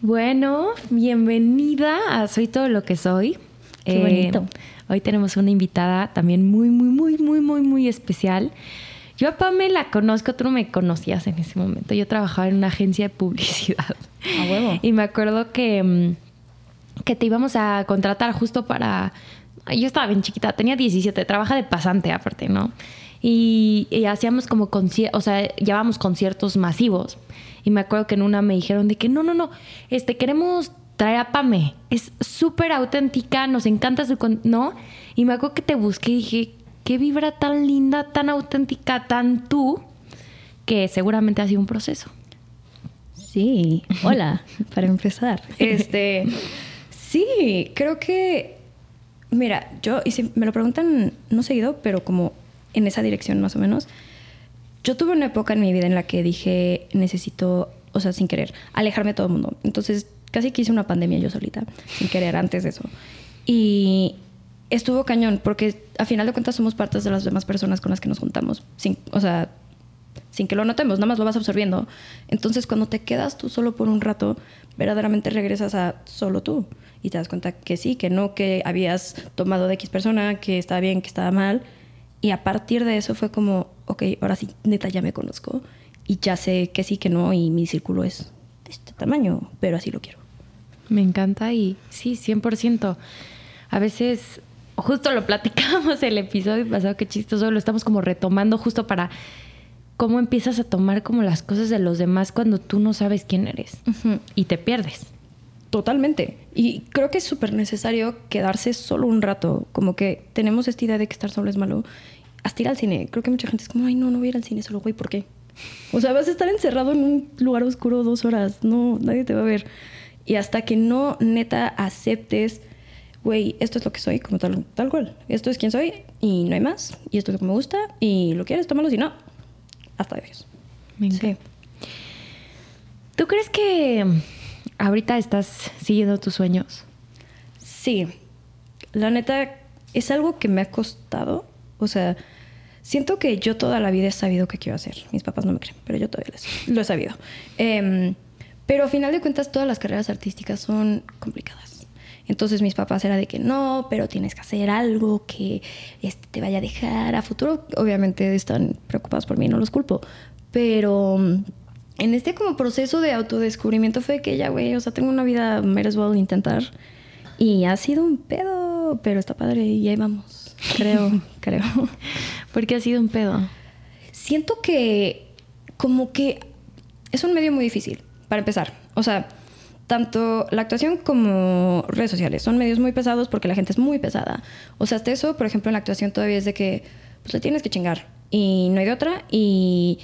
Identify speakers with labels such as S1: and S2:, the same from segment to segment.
S1: Bueno, bienvenida a Soy todo lo que soy.
S2: Qué bonito.
S1: Hoy tenemos una invitada también muy, muy, muy, muy, muy, muy especial. Yo a Pame la conozco, tú no me conocías en ese momento. Yo trabajaba en una agencia de publicidad.
S2: A huevo.
S1: Y me acuerdo que, mm, que te íbamos a contratar justo para... Yo estaba bien chiquita, tenía 17, trabaja de pasante aparte, ¿no? Y, y hacíamos como conciertos, o sea, llevábamos conciertos masivos. Y me acuerdo que en una me dijeron de que no, no, no, este, queremos traer a Pame. Es súper auténtica, nos encanta su... con- ¿No? Y me acuerdo que te busqué y dije, qué vibra tan linda, tan auténtica, tan tú, que seguramente ha sido un proceso.
S2: Sí, hola, para empezar. Este, sí, creo que, mira, yo, y si me lo preguntan, no seguido, pero como en esa dirección más o menos, yo tuve una época en mi vida en la que dije, necesito, o sea, sin querer, alejarme de todo el mundo. Entonces, casi que hice una pandemia yo solita, sin querer, antes de eso. Y estuvo cañón, porque a final de cuentas somos partes de las demás personas con las que nos juntamos. Sin, o sea, sin que lo notemos, nada más lo vas absorbiendo. Entonces, cuando te quedas tú solo por un rato, verdaderamente regresas a solo tú y te das cuenta que sí, que no, que habías tomado de X persona, que estaba bien, que estaba mal. Y a partir de eso fue como, ok, ahora sí, neta, ya me conozco y ya sé que sí, que no, y mi círculo es de este tamaño, pero así lo quiero.
S1: Me encanta y sí, 100%. A veces, justo lo platicamos el episodio pasado, qué chistoso, lo estamos como retomando justo para cómo empiezas a tomar como las cosas de los demás cuando tú no sabes quién eres y te pierdes.
S2: Totalmente. Y creo que es súper necesario quedarse solo un rato. Como que tenemos esta idea de que estar solo es malo. Hasta ir al cine. Creo que mucha gente es como, ay, no, no voy a ir al cine solo, güey, ¿por qué? O sea, vas a estar encerrado en un lugar oscuro dos horas. No, nadie te va a ver. Y hasta que no neta aceptes, güey, esto es lo que soy, como tal, tal cual. Esto es quien soy y no hay más. Y esto es lo que me gusta. Y lo quieres, tómalo. Si no, hasta adiós. Sí.
S1: ¿Tú crees que ahorita estás siguiendo tus sueños?
S2: Sí, la neta es algo que me ha costado. O sea, siento que yo toda la vida he sabido qué quiero hacer. Mis papás no me creen, pero yo todavía lo he sabido. Em, pero a final de cuentas todas las carreras artísticas son complicadas. Entonces mis papás era de que no, pero tienes que hacer algo que este, te vaya a dejar a futuro. Obviamente están preocupados por mí, no los culpo. Pero en este como proceso de autodescubrimiento fue que ya, güey, o sea, tengo una vida, as well intentar. Y ha sido un pedo, pero está padre y ahí vamos. Creo, creo.
S1: Porque ha sido un pedo.
S2: Siento que como que es un medio muy difícil, para empezar. O sea, tanto la actuación como redes sociales son medios muy pesados porque la gente es muy pesada. O sea, hasta eso, por ejemplo, en la actuación todavía es de que pues le tienes que chingar y no hay de otra y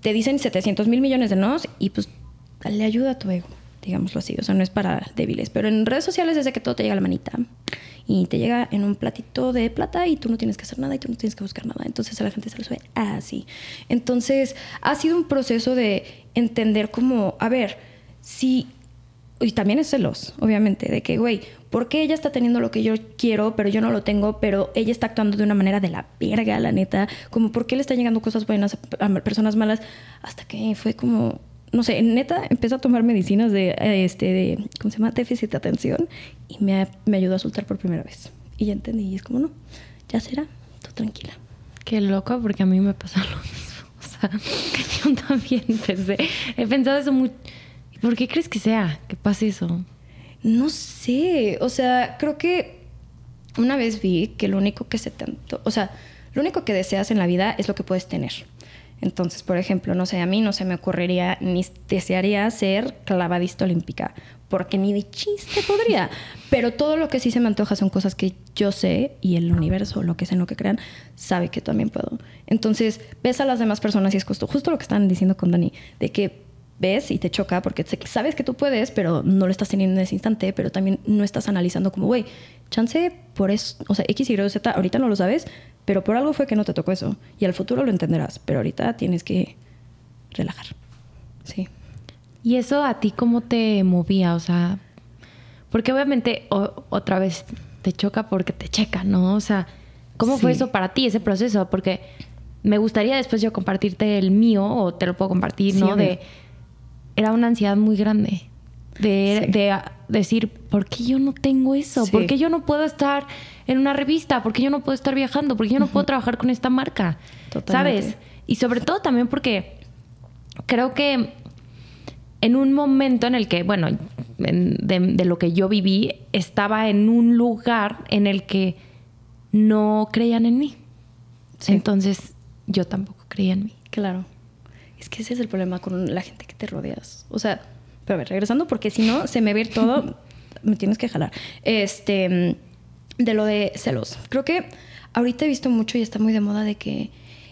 S2: te dicen 700 mil millones de nos y pues le ayuda a tu ego, digámoslo así. O sea, no es para débiles. Pero en redes sociales es que todo te llega a la manita y te llega en un platito de plata y tú no tienes que hacer nada y tú no tienes que buscar nada. Entonces a la gente se lo sube así. Entonces ha sido un proceso de entender como, a ver, si... Y también es celos, obviamente, de que, güey, ¿por qué ella está teniendo lo que yo quiero, pero yo no lo tengo, pero ella está actuando de una manera de la verga, la neta? Como, ¿por qué le están llegando cosas buenas a personas malas? Hasta que fue como, no sé, neta, empecé a tomar medicinas de, este, de, ¿cómo se llama? Déficit de atención y me, me ayudó a soltar por primera vez. Y ya entendí, y es como, no, ya será, tú tranquila.
S1: Qué loco, porque a mí me pasa lo mismo. O sea, yo también pensé. He pensado eso mucho. ¿Por qué crees que sea que pase eso?
S2: No sé, o sea, creo que una vez vi que lo único que se tanto, o sea, lo único que deseas en la vida es lo que puedes tener. Entonces, por ejemplo, no sé, a mí no se me ocurriría ni desearía ser clavadista olímpica, porque ni de chiste podría. Pero todo lo que sí se me antoja son cosas que yo sé y el universo, lo que sea en lo que crean, sabe que también puedo. Entonces, ves a las demás personas y es justo, justo lo que están diciendo con Dani, de que ves y te choca porque sabes que tú puedes, pero no lo estás teniendo en ese instante, pero también no estás analizando como, güey, chance por eso, o sea, X, Y, Z, ahorita no lo sabes, pero por algo fue que no te tocó eso. Y al futuro lo entenderás, pero ahorita tienes que relajar. Sí.
S1: ¿Y eso a ti cómo te movía? O sea, porque obviamente o- otra vez te choca porque te checa, ¿no? O sea, ¿cómo fue eso para ti, ese proceso? Porque me gustaría después yo compartirte el mío o te lo puedo compartir,
S2: Sí,
S1: ¿no? De era una ansiedad muy grande. De, de decir, ¿por qué yo no tengo eso?
S2: Sí.
S1: ¿Por qué yo no puedo estar en una revista? ¿Por qué yo no puedo estar viajando? ¿Por qué yo no puedo trabajar con esta marca?
S2: Totalmente.
S1: ¿Sabes? Y sobre todo también porque creo que en un momento en el que, bueno, en- de, de lo que yo viví, estaba en un lugar en el que no creían en mí.
S2: Sí.
S1: Entonces, yo tampoco creía en mí.
S2: Claro. Es que ese es el problema con la gente que te rodeas. O sea, pero a ver, regresando, porque si no, se me ir todo, me tienes que jalar. Este, mm, de lo de celos. Creo que ahorita he visto mucho y está muy de moda de que,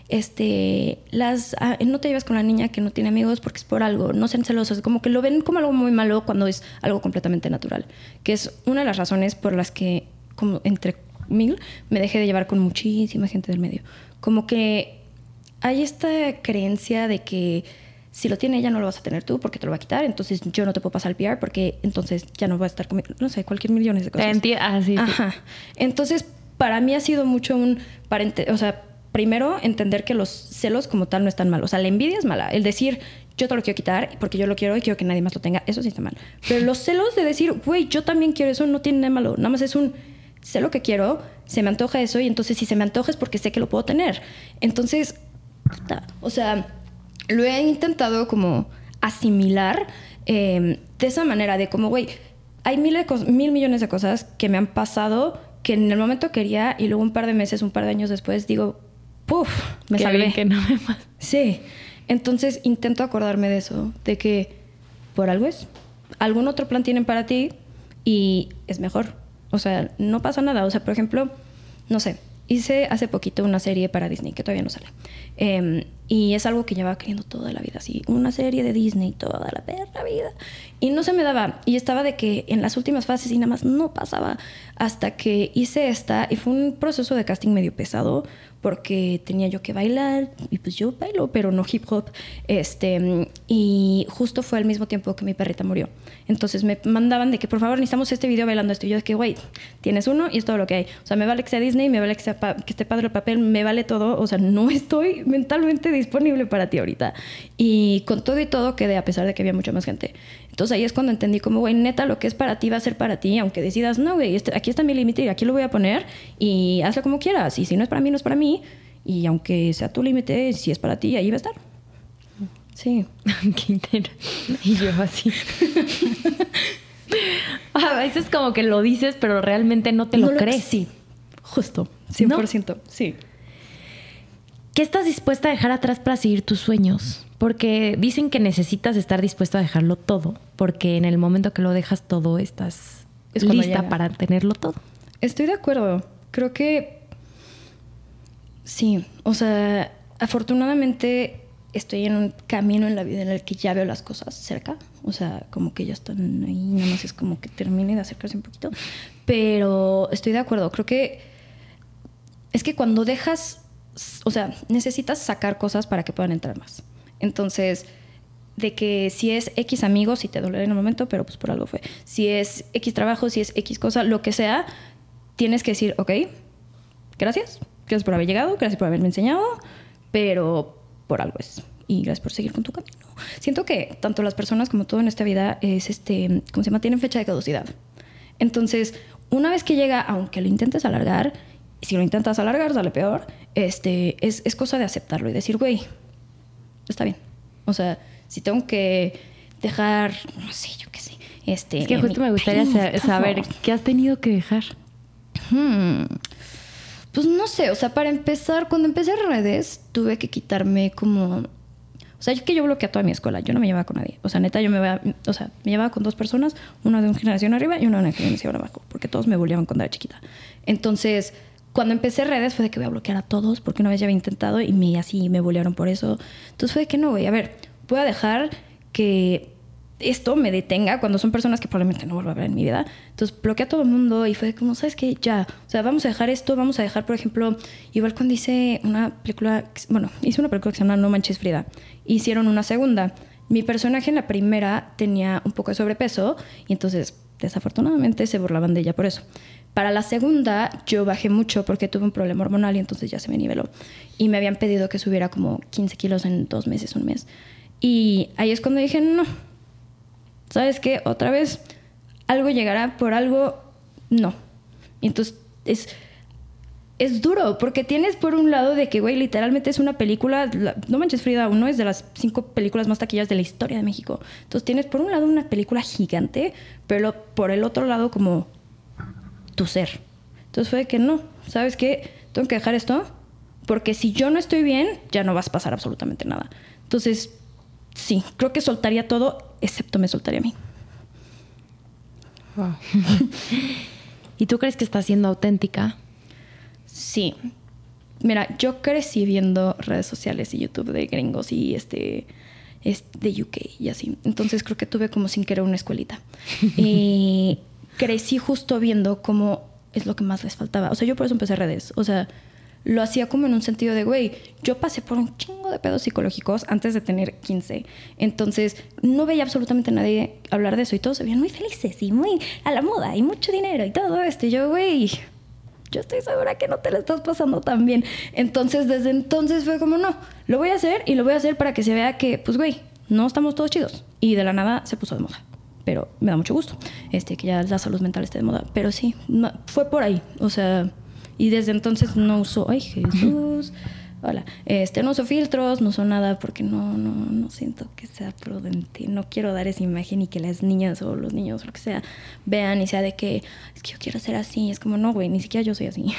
S2: este, las, ah, no te llevas con la niña que no tiene amigos porque es por algo, no sean celosos, como que lo ven como algo muy malo cuando es algo completamente natural, que es una de las razones por las que, como entre mil, me dejé de llevar con muchísima gente del medio. Como que hay esta creencia de que si lo tiene ella no lo vas a tener tú porque te lo va a quitar, entonces yo no te puedo pasar el PR porque entonces ya no va a estar conmigo, no sé, cualquier millones de cosas.
S1: ah, sí, sí.
S2: Ajá. Entonces, para mí ha sido mucho un parente, o sea, primero entender que los celos como tal no están mal, o sea, la envidia es mala, el decir yo te lo quiero quitar porque yo lo quiero y quiero que nadie más lo tenga, eso sí está mal. Pero los celos de decir, güey, yo también quiero eso, no tiene nada malo, nada más es un sé lo que quiero, se me antoja eso y entonces si se me antoja es porque sé que lo puedo tener. Entonces, o sea, lo he intentado como asimilar eh, de esa manera, de como, güey, hay mil, mil millones de cosas que me han pasado que en el momento quería y luego un par de meses, un par de años después digo, puff, me
S1: Qué
S2: salvé.
S1: que no me pasa.
S2: Sí, entonces intento acordarme de eso, de que por algo es, algún otro plan tienen para ti y es mejor. O sea, no pasa nada. O sea, por ejemplo, no sé, hice hace poquito una serie para Disney que todavía no sale. Em, y es algo que llevaba queriendo toda la vida, así, una serie de Disney toda la perra vida. Y no se me daba. Y estaba de que en las últimas fases y nada más no pasaba. Hasta que hice esta y fue un proceso de casting medio pesado porque tenía yo que bailar y pues yo bailo, pero no hip hop. Este, y justo fue al mismo tiempo que mi perrita murió. Entonces me mandaban de que por favor necesitamos este video bailando esto. Y yo de que, güey, tienes uno y es todo lo que hay. O sea, me vale que sea Disney, me vale que, sea pa- que esté padre el papel, me vale todo. O sea, no estoy mentalmente disponible para ti ahorita. Y con todo y todo quedé, a pesar de que había mucha más gente. Entonces ahí es cuando entendí como, güey, neta, lo que es para ti va a ser para ti, aunque decidas, no, güey, este- aquí está mi límite y aquí lo voy a poner y hazlo como quieras. Y si no es para mí, no es para mí. Y aunque sea tu límite, si es para ti, ahí va a estar. Sí.
S1: Qué inter- Y yo así. A veces como que lo dices, pero realmente no te lo
S2: No
S1: crees.
S2: Sí, justo, 100%. Sí.
S1: ¿Qué estás dispuesta a dejar atrás para seguir tus sueños? Porque dicen que necesitas estar dispuesto a dejarlo todo, porque en el momento que lo dejas todo estás
S2: Es
S1: lista
S2: llega.
S1: para tenerlo todo.
S2: Estoy de acuerdo. Creo que sí. O sea, afortunadamente estoy en un camino en la vida en el que ya veo las cosas cerca. O sea, como que ya están ahí, nada más es como que termine de acercarse un poquito. Pero estoy de acuerdo. Creo que es que cuando dejas, o sea, necesitas sacar cosas para que puedan entrar más. Entonces, de que si es X amigos, si te dolerá en el momento, pero pues por algo fue. Si es X trabajo, si es X cosa, lo que sea, tienes que decir, ok, gracias, gracias por haber llegado, gracias por haberme enseñado, pero por algo es. Y gracias por seguir con tu camino. Siento que tanto las personas como todo en esta vida es este, ¿cómo se llama? Tienen fecha de caducidad. Entonces, una vez que llega, aunque lo intentes alargar, si lo intentas alargar, sale peor, este, es, es cosa de aceptarlo y decir, güey, está bien. O sea, si tengo que dejar, no sé, yo qué sé. Este,
S1: Es que justo me gustaría
S2: país,
S1: saber
S2: favor.
S1: qué has tenido que dejar.
S2: Hmm. Pues no sé, o sea, para empezar, cuando empecé redes, tuve que quitarme como. O sea, yo que yo bloqueé a toda mi escuela, yo no me llevaba con nadie. O sea, neta, yo me iba, o sea, me llevaba con dos personas, una de una generación arriba y una de una generación abajo, porque todos me bulleaban cuando era chiquita. Entonces, cuando empecé redes fue de que voy a bloquear a todos, porque una vez ya había intentado y me así me bullearon por eso. Entonces fue de que no, güey, a ver, voy a dejar que esto me detenga cuando son personas que probablemente no vuelva a ver en mi vida. Entonces bloqueé a todo el mundo y fue como, ¿sabes qué? Ya, o sea, vamos a dejar esto, vamos a dejar, por ejemplo, igual cuando hice una película, bueno, hice una película que se llama No Manches Frida, hicieron una segunda. Mi personaje en la primera tenía un poco de sobrepeso y entonces desafortunadamente se burlaban de ella por eso. Para la segunda yo bajé mucho porque tuve un problema hormonal y entonces ya se me niveló. Y me habían pedido que subiera como 15 kilos en dos meses, un mes. Y ahí es cuando dije, no, ¿sabes qué? Otra vez algo llegará por algo, no. Entonces es, es duro, porque tienes por un lado de que, güey, literalmente es una película, No Manches Frida uno es de las cinco películas más taquillas de la historia de México. Entonces tienes por un lado una película gigante, pero por el otro lado como tu ser. Entonces fue que no, ¿sabes qué? Tengo que dejar esto, porque si yo no estoy bien, ya no vas a pasar absolutamente nada. Entonces, sí, creo que soltaría todo, excepto me soltaría a mí.
S1: ¿Y tú crees que está siendo auténtica?
S2: Sí. Mira, yo crecí viendo redes sociales y YouTube de gringos y este, de UK y así. Entonces creo que tuve como sin querer una escuelita. y crecí justo viendo cómo es lo que más les faltaba. O sea, yo por eso empecé redes. O sea, lo hacía como en un sentido de, güey, yo pasé por un chingo de pedos psicológicos antes de tener 15. Entonces, no veía absolutamente nadie hablar de eso y todos se veían muy felices y muy a la moda y mucho dinero y todo esto. Yo, güey, yo estoy segura que no te lo estás pasando tan bien. Entonces, desde entonces fue como, no, lo voy a hacer y lo voy a hacer para que se vea que, pues, güey, no estamos todos chidos. Y de la nada se puso de moda. Pero me da mucho gusto este, que ya la salud mental esté de moda. Pero sí, fue por ahí. O sea, y desde entonces no uso, ay Jesús. Hola, este, no uso filtros, no uso nada porque no, no, no siento que sea prudente. No quiero dar esa imagen y que las niñas o los niños o lo que sea vean y sea de que es que yo quiero ser así. Es como, no, güey, ni siquiera yo soy así.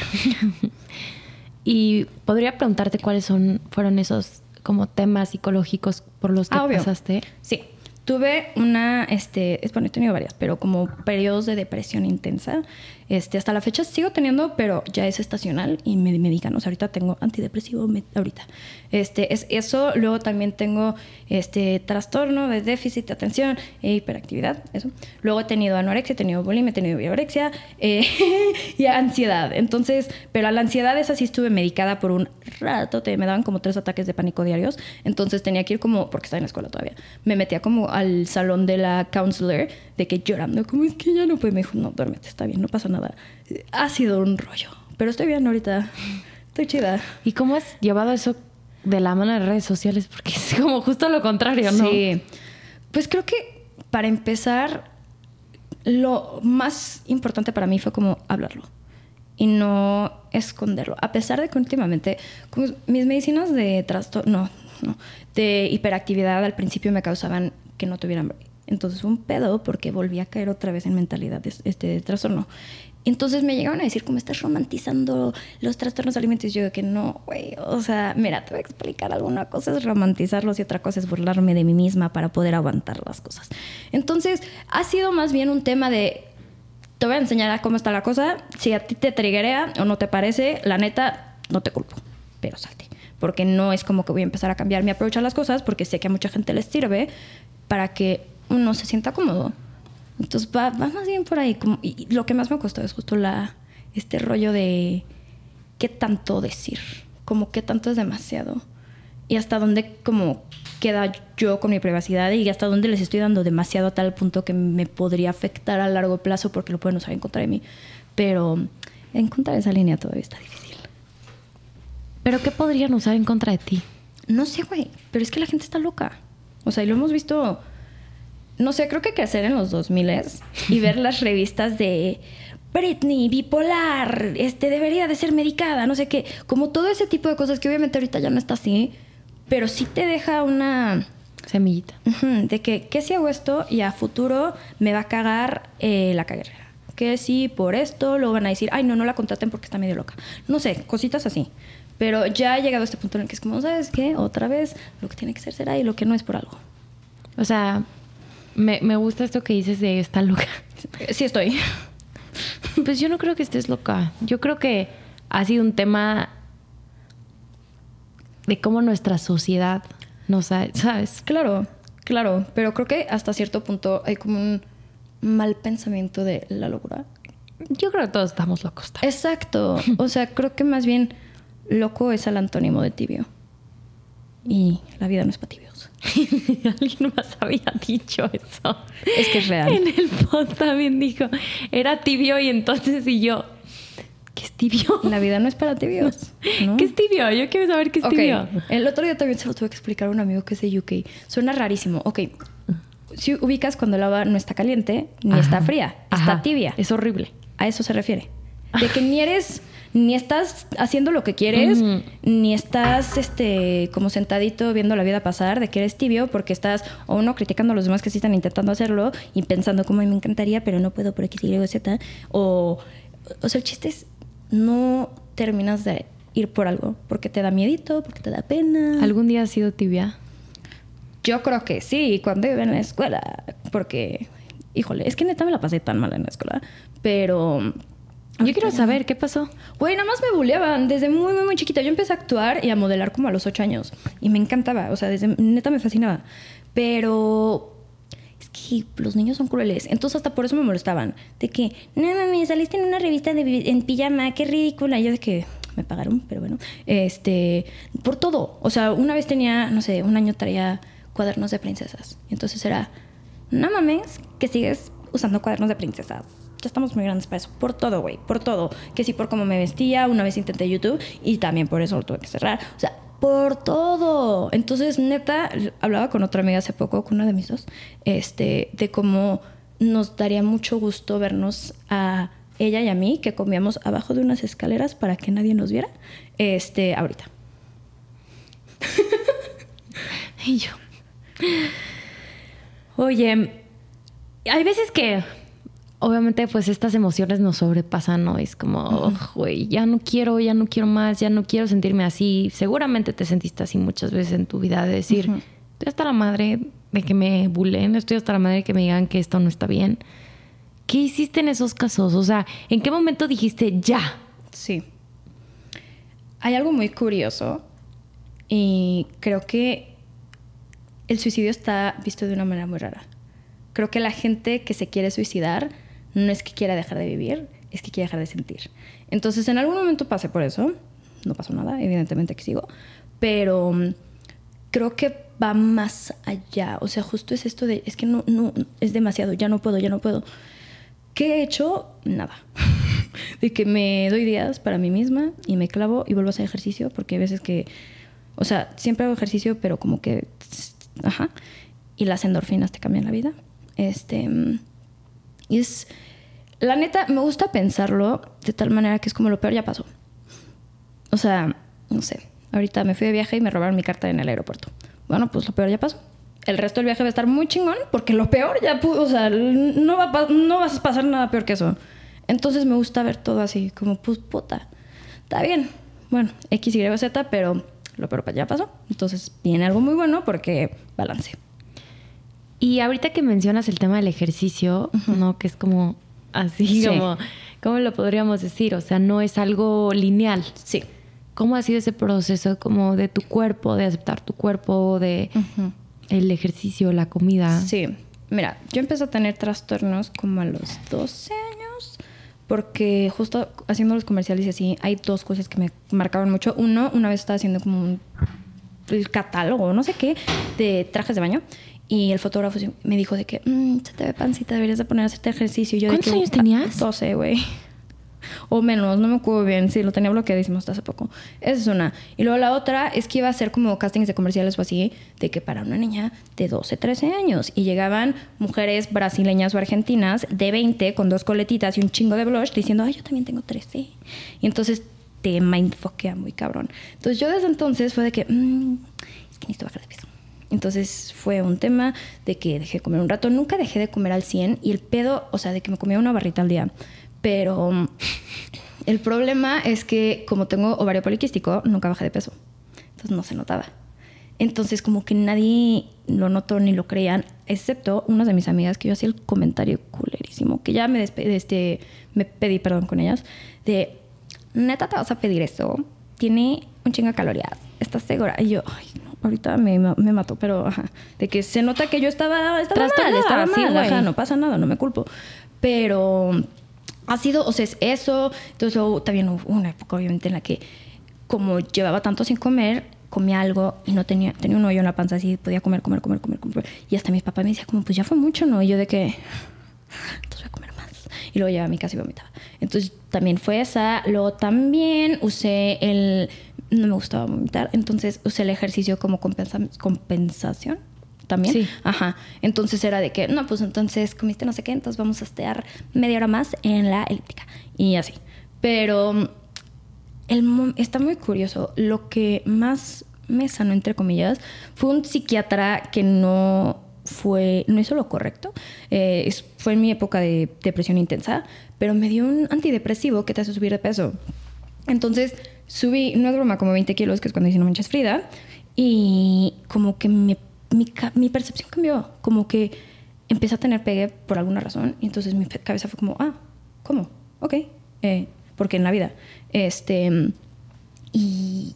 S1: y podría preguntarte cuáles son, fueron esos como temas psicológicos por los que
S2: ah,
S1: pasaste.
S2: Sí. Tuve una, este, bueno, he tenido varias, pero como periodos de depresión intensa. Este, hasta la fecha sigo teniendo, pero ya es estacional y me medican. O sea, ahorita tengo antidepresivo ahorita. Este, es eso. Luego también tengo este trastorno de déficit de atención e hiperactividad. Eso. Luego he tenido anorexia, he tenido bulimia, he tenido biorexia eh, y ansiedad. Entonces, pero a la ansiedad esa sí estuve medicada por un rato. me daban como tres ataques de pánico diarios. Entonces tenía que ir como, porque estaba en la escuela todavía, me metía como al salón de la counselor de que llorando, como es que ya no puedo. Me dijo, no, duérmete, está bien, no pasa nada ha sido un rollo, pero estoy bien ahorita. Estoy chida.
S1: ¿Y cómo has llevado eso de la mano de redes sociales? Porque es como justo lo contrario, ¿no?
S2: Sí. Pues creo que para empezar, lo más importante para mí fue como hablarlo y no esconderlo. A pesar de que últimamente mis medicinas de trastorno, no, no, de hiperactividad al principio me causaban que no tuvieran entonces fue un pedo porque volví a caer otra vez en mentalidad de este trastorno. Entonces me llegaron a decir, ¿cómo estás romantizando los trastornos alimenticios? Yo de que no, güey, o sea, mira, te voy a explicar. Alguna cosa es romantizarlos y otra cosa es burlarme de mí misma para poder aguantar las cosas. Entonces, ha sido más bien un tema de, te voy a enseñar a cómo está la cosa. Si a ti te triguea o no te parece, la neta, no te culpo, pero salte. Porque no es como que voy a empezar a cambiar mi approach a las cosas, porque sé que a mucha gente les sirve para que uno se sienta cómodo. Entonces va, va más bien por ahí. Como, y lo que más me costó es justo la, este rollo de qué tanto decir, como qué tanto es demasiado. Y hasta dónde como queda yo con mi privacidad y hasta dónde les estoy dando demasiado a tal punto que me podría afectar a largo plazo porque lo pueden usar en contra de mí. Pero encontrar esa línea todavía está difícil.
S1: ¿Pero qué podrían usar en contra de ti?
S2: No sé, güey. Pero es que la gente está loca. O sea, y lo hemos visto no sé, creo que crecer en los 2000 y ver las revistas de Britney, bipolar, este debería de ser medicada, no sé qué, como todo ese tipo de cosas que obviamente ahorita ya no está así, pero sí te deja una
S1: semillita
S2: de que qué si hago esto y a futuro me va a cagar eh, la carrera. Que si por esto lo van a decir, ay, no, no la contraten porque está medio loca. No sé, cositas así. Pero ya ha llegado a este punto en el que es como, ¿sabes qué? Otra vez, lo que tiene que ser será y lo que no es por algo.
S1: O sea, me, me gusta esto que dices de estar loca.
S2: Sí estoy.
S1: Pues yo no creo que estés loca. Yo creo que ha sido un tema de cómo nuestra sociedad nos ¿sabes?
S2: Claro, claro. Pero creo que hasta cierto punto hay como un mal pensamiento de la locura.
S1: Yo creo que todos estamos locos.
S2: Exacto. O sea, creo que más bien loco es el antónimo de tibio. Y la vida no es para tibios.
S1: Alguien más había dicho eso.
S2: Es que es real.
S1: En el post también dijo, era tibio y entonces y yo, ¿qué es tibio?
S2: La vida no es para tibios.
S1: ¿Qué es tibio? Yo quiero saber qué es tibio.
S2: El otro día también se lo tuve que explicar a un amigo que es de UK. Suena rarísimo. Ok, si ubicas cuando el agua no está caliente ni está
S1: Ajá.
S2: fría,
S1: Ajá.
S2: está tibia.
S1: Es horrible.
S2: A eso se refiere. De que ni eres, ni estás haciendo lo que quieres, ni estás este, como sentadito viendo la vida pasar, de que eres tibio porque estás, o uno criticando a los demás que sí están intentando hacerlo y pensando como "Ay, me encantaría, pero no puedo por X, Y, Z. O, o sea, el chiste es no terminas de ir por algo porque te da miedito, porque te da pena.
S1: ¿Algún día has sido tibia?
S2: Yo creo que sí, cuando iba en la escuela, porque, híjole, es que neta me la pasé tan mal en la escuela, pero...
S1: Yo quiero saber qué pasó.
S2: Güey, nada más me bulleaban desde muy, muy, muy chiquita. Yo empecé a actuar y a modelar como a los ocho años. Y me encantaba, o sea, desde neta me fascinaba. Pero es que los niños son crueles. Entonces hasta por eso me molestaban. De que, no mami, saliste en una revista de, en pijama, qué ridícula. Y yo de que me pagaron, pero bueno. Este, por todo. O sea, una vez tenía, no sé, un año traía cuadernos de princesas. Entonces era, no mames, que sigues usando cuadernos de princesas. Ya estamos muy grandes para eso. Por todo, güey. Por todo. Que sí, por cómo me vestía. Una vez intenté YouTube y también por eso lo tuve que cerrar. O sea, por todo. Entonces, neta, hablaba con otra amiga hace poco, con una de mis dos, este, de cómo nos daría mucho gusto vernos a ella y a mí, que comíamos abajo de unas escaleras para que nadie nos viera, este, ahorita.
S1: Y yo. Oye, hay veces que obviamente pues estas emociones nos sobrepasan, ¿no? Es como, "Oh, güey, ya no quiero, ya no quiero más, ya no quiero sentirme así. Seguramente te sentiste así muchas veces en tu vida de decir, estoy hasta la madre de que me bulen, estoy hasta la madre de que me digan que esto no está bien. ¿Qué hiciste en esos casos? O sea, ¿en qué momento dijiste ya?
S2: Sí. Hay algo muy curioso y creo que el suicidio está visto de una manera muy rara. Creo que la gente que se quiere suicidar no es que quiera dejar de vivir, es que quiere dejar de sentir. Entonces, en algún momento pasé por eso. No pasó nada, evidentemente que sigo. Pero mm, creo que va más allá. O sea, justo es esto de, es que no, no, es demasiado, ya no puedo, ya no puedo. ¿Qué he hecho? Nada. de que me doy días para mí misma y me clavo y vuelvo a hacer ejercicio porque hay veces que, o sea, siempre hago ejercicio, pero como que, ajá, y las endorfinas te cambian la vida. Este, mm, y es, la neta, me gusta pensarlo de tal manera que es como lo peor ya pasó. O sea, no sé, ahorita me fui de viaje y me robaron mi carta en el aeropuerto. Bueno, pues lo peor ya pasó. El resto del viaje va a estar muy chingón porque lo peor ya pudo, o sea, no va, a no va a pasar nada peor que eso. Entonces me gusta ver todo así, como, pues puta, está bien. Bueno, X, Y, Z, pero lo peor ya pasó. Entonces viene algo muy bueno porque balance.
S1: Y ahorita que mencionas el tema del ejercicio, ¿no? Que es como así,
S2: Sí.
S1: como, ¿cómo lo podríamos decir? O sea, no es algo lineal.
S2: Sí.
S1: ¿Cómo ha sido ese proceso como de tu cuerpo, de aceptar tu cuerpo, de el ejercicio, la comida?
S2: Sí, mira, yo empecé a tener trastornos como a los 12 años, porque justo haciendo los comerciales y así, hay dos cosas que me marcaron mucho. Uno, una vez estaba haciendo como un el catálogo, no sé qué, de trajes de baño. Y el fotógrafo me dijo de que, "Mm, se te ve pancita, deberías de poner a hacerte ejercicio. Yo de
S1: ¿Cuántos
S2: que,
S1: años tenías?
S2: 12, güey. O menos, no me acuerdo bien. Sí, lo tenía bloqueadísimo hasta hace poco. Esa es una. Y luego la otra es que iba a hacer como castings de comerciales o así, de que para una niña de 12, 13 años. Y llegaban mujeres brasileñas o argentinas de 20 con dos coletitas y un chingo de blush diciendo, ay, yo también tengo 13. Y entonces te mindfuckea muy cabrón. Entonces yo desde entonces fue de que, "Mm, es que necesito bajar de peso. Entonces fue un tema de que dejé de comer un rato. Nunca dejé de comer al 100 y el pedo, o sea, de que me comía una barrita al día. Pero mm, el problema es que como tengo ovario poliquístico, nunca bajé de peso. Entonces no se notaba. Entonces como que nadie lo notó ni lo creían, excepto unas de mis amigas que yo hacía el comentario culerísimo, que ya me, este, me pedí perdón con ellas, de, neta te vas a pedir eso, tiene un chingo de calorías, ¿estás segura? Y yo, ay, no, ahorita me, me mató, pero ajá, de que se nota que yo estaba, estaba mal, estaba mal, ajá, no pasa nada, no me culpo. Pero ha sido, o sea, es eso. Entonces luego también hubo una época, obviamente, en la que como llevaba tanto sin comer, comía algo y no tenía, tenía un hoyo en la panza así, podía comer, comer, comer, comer, comer. Y hasta mis papás me decían como, pues ya fue mucho, ¿no? Y yo de que, entonces voy a comer más. Y luego llevaba a mi casa y vomitaba. Entonces también fue esa. Luego también usé el, no me gustaba vomitar, entonces usé el ejercicio como compensa- compensación también.
S1: Sí.
S2: Ajá. Entonces era de que, no, pues entonces comiste no sé qué, entonces vamos a estar media hora más en la elíptica. Y así. Pero mm, el, está muy curioso. Lo que más me sanó, entre comillas, fue un psiquiatra que no fue, no hizo lo correcto. Eh, fue en mi época de depresión intensa, pero me dio un antidepresivo que te hace subir de peso. Entonces subí, no es broma, como 20 kilos, que es cuando hice No Manches Frida, y como que mi, ca- mi percepción cambió, como que empecé a tener pegue por alguna razón, y entonces mi cabeza fue como, ah, ¿cómo? Ok, eh, porque en la vida. Este, y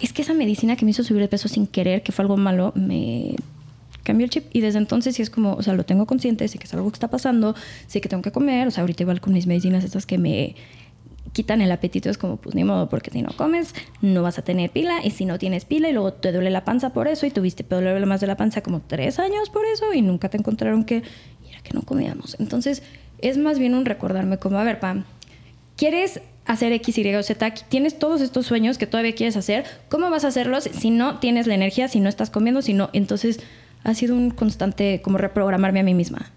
S2: es que esa medicina que me hizo subir de peso sin querer, que fue algo malo, me cambió el chip. Y desde entonces sí es como, o sea, lo tengo consciente, sé que es algo que está pasando, sé que tengo que comer. O sea, ahorita igual con mis medicinas estas que me quitan el apetito, es como, pues ni modo, porque si no comes, no vas a tener pila. Y si no tienes pila y luego te duele la panza por eso, y tuviste problemas de la panza como tres años por eso, y nunca te encontraron que, era que no comíamos. Entonces, es más bien un recordarme como, a ver, Pam, quieres hacer X, Y o Z, tienes todos estos sueños que todavía quieres hacer, ¿cómo vas a hacerlos si no tienes la energía, si no estás comiendo, si no? Entonces ha sido un constante como reprogramarme a mí misma.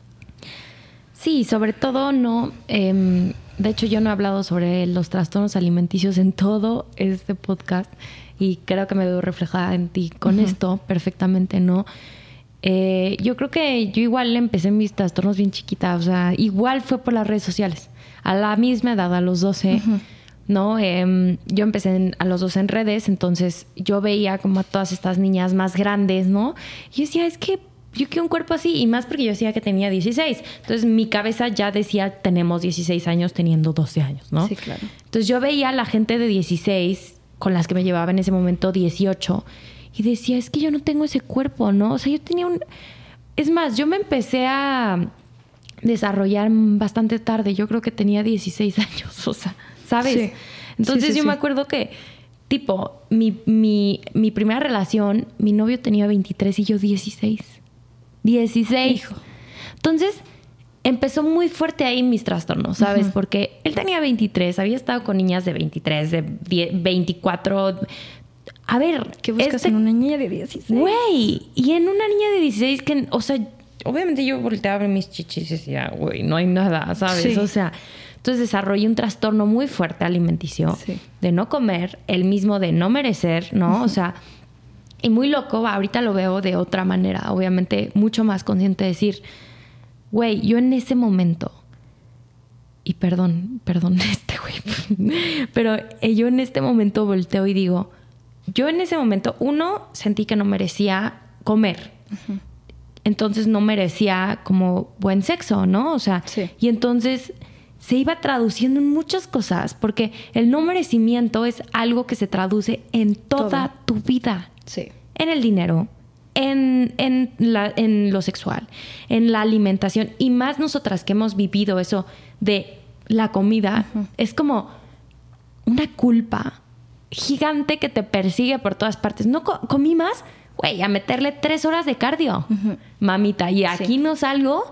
S1: Sí, sobre todo no. em, de hecho, yo no he hablado sobre los trastornos alimenticios en todo este podcast y creo que me veo reflejada en ti con esto perfectamente, ¿no? Eh, yo creo que yo igual empecé mis trastornos bien chiquita, o sea, igual fue por las redes sociales. A la misma edad, a los 12, ¿no? Em, yo empecé en- a los 12 en redes, entonces yo veía como a todas estas niñas más grandes, ¿no? Y yo decía, es que yo quiero un cuerpo así, y más porque yo decía que tenía 16. Entonces mi cabeza ya decía, tenemos 16 años teniendo 12 años, ¿no?
S2: Sí, claro.
S1: Entonces yo veía a la gente de 16, con las que me llevaba en ese momento 18, y decía, es que yo no tengo ese cuerpo, ¿no? O sea, yo tenía un... Es más, yo me empecé a desarrollar bastante tarde, yo creo que tenía 16 años, o sea, ¿sabes?
S2: Sí.
S1: Entonces
S2: Sí, sí,
S1: yo me acuerdo que, tipo, mi, mi, mi primera relación, mi novio tenía 23 y yo 16. 16.
S2: Hijo.
S1: Entonces, empezó muy fuerte ahí mis trastornos, ¿sabes? Porque él tenía 23, había estado con niñas de 23, de 10, 24. A ver,
S2: ¿Qué buscas
S1: este-
S2: en una niña de 16?
S1: Güey, y en una niña de 16 que, o sea, obviamente yo volteaba a ver mis chichis y decía, güey, no hay nada, ¿sabes?
S2: Sí.
S1: O sea, entonces desarrollé un trastorno muy fuerte alimenticio
S2: Sí.
S1: de no comer, el mismo de no merecer, ¿no? O sea, y muy loco, ahorita lo veo de otra manera, obviamente mucho más consciente de decir, güey, yo en ese momento, y perdón, perdón este güey, pero yo en este momento volteo y digo, yo en ese momento, uno, sentí que no merecía comer. Entonces no merecía como buen sexo, ¿no? O sea,
S2: Sí.
S1: y entonces se iba traduciendo en muchas cosas, porque el no merecimiento es algo que se traduce en toda tu vida.
S2: Sí.
S1: en el dinero, en, en, la- en lo sexual, en la alimentación y más nosotras que hemos vivido eso de la comida, es como una culpa gigante que te persigue por todas partes. No co- comí más, güey, a meterle tres horas de cardio, mamita, y aquí no salgo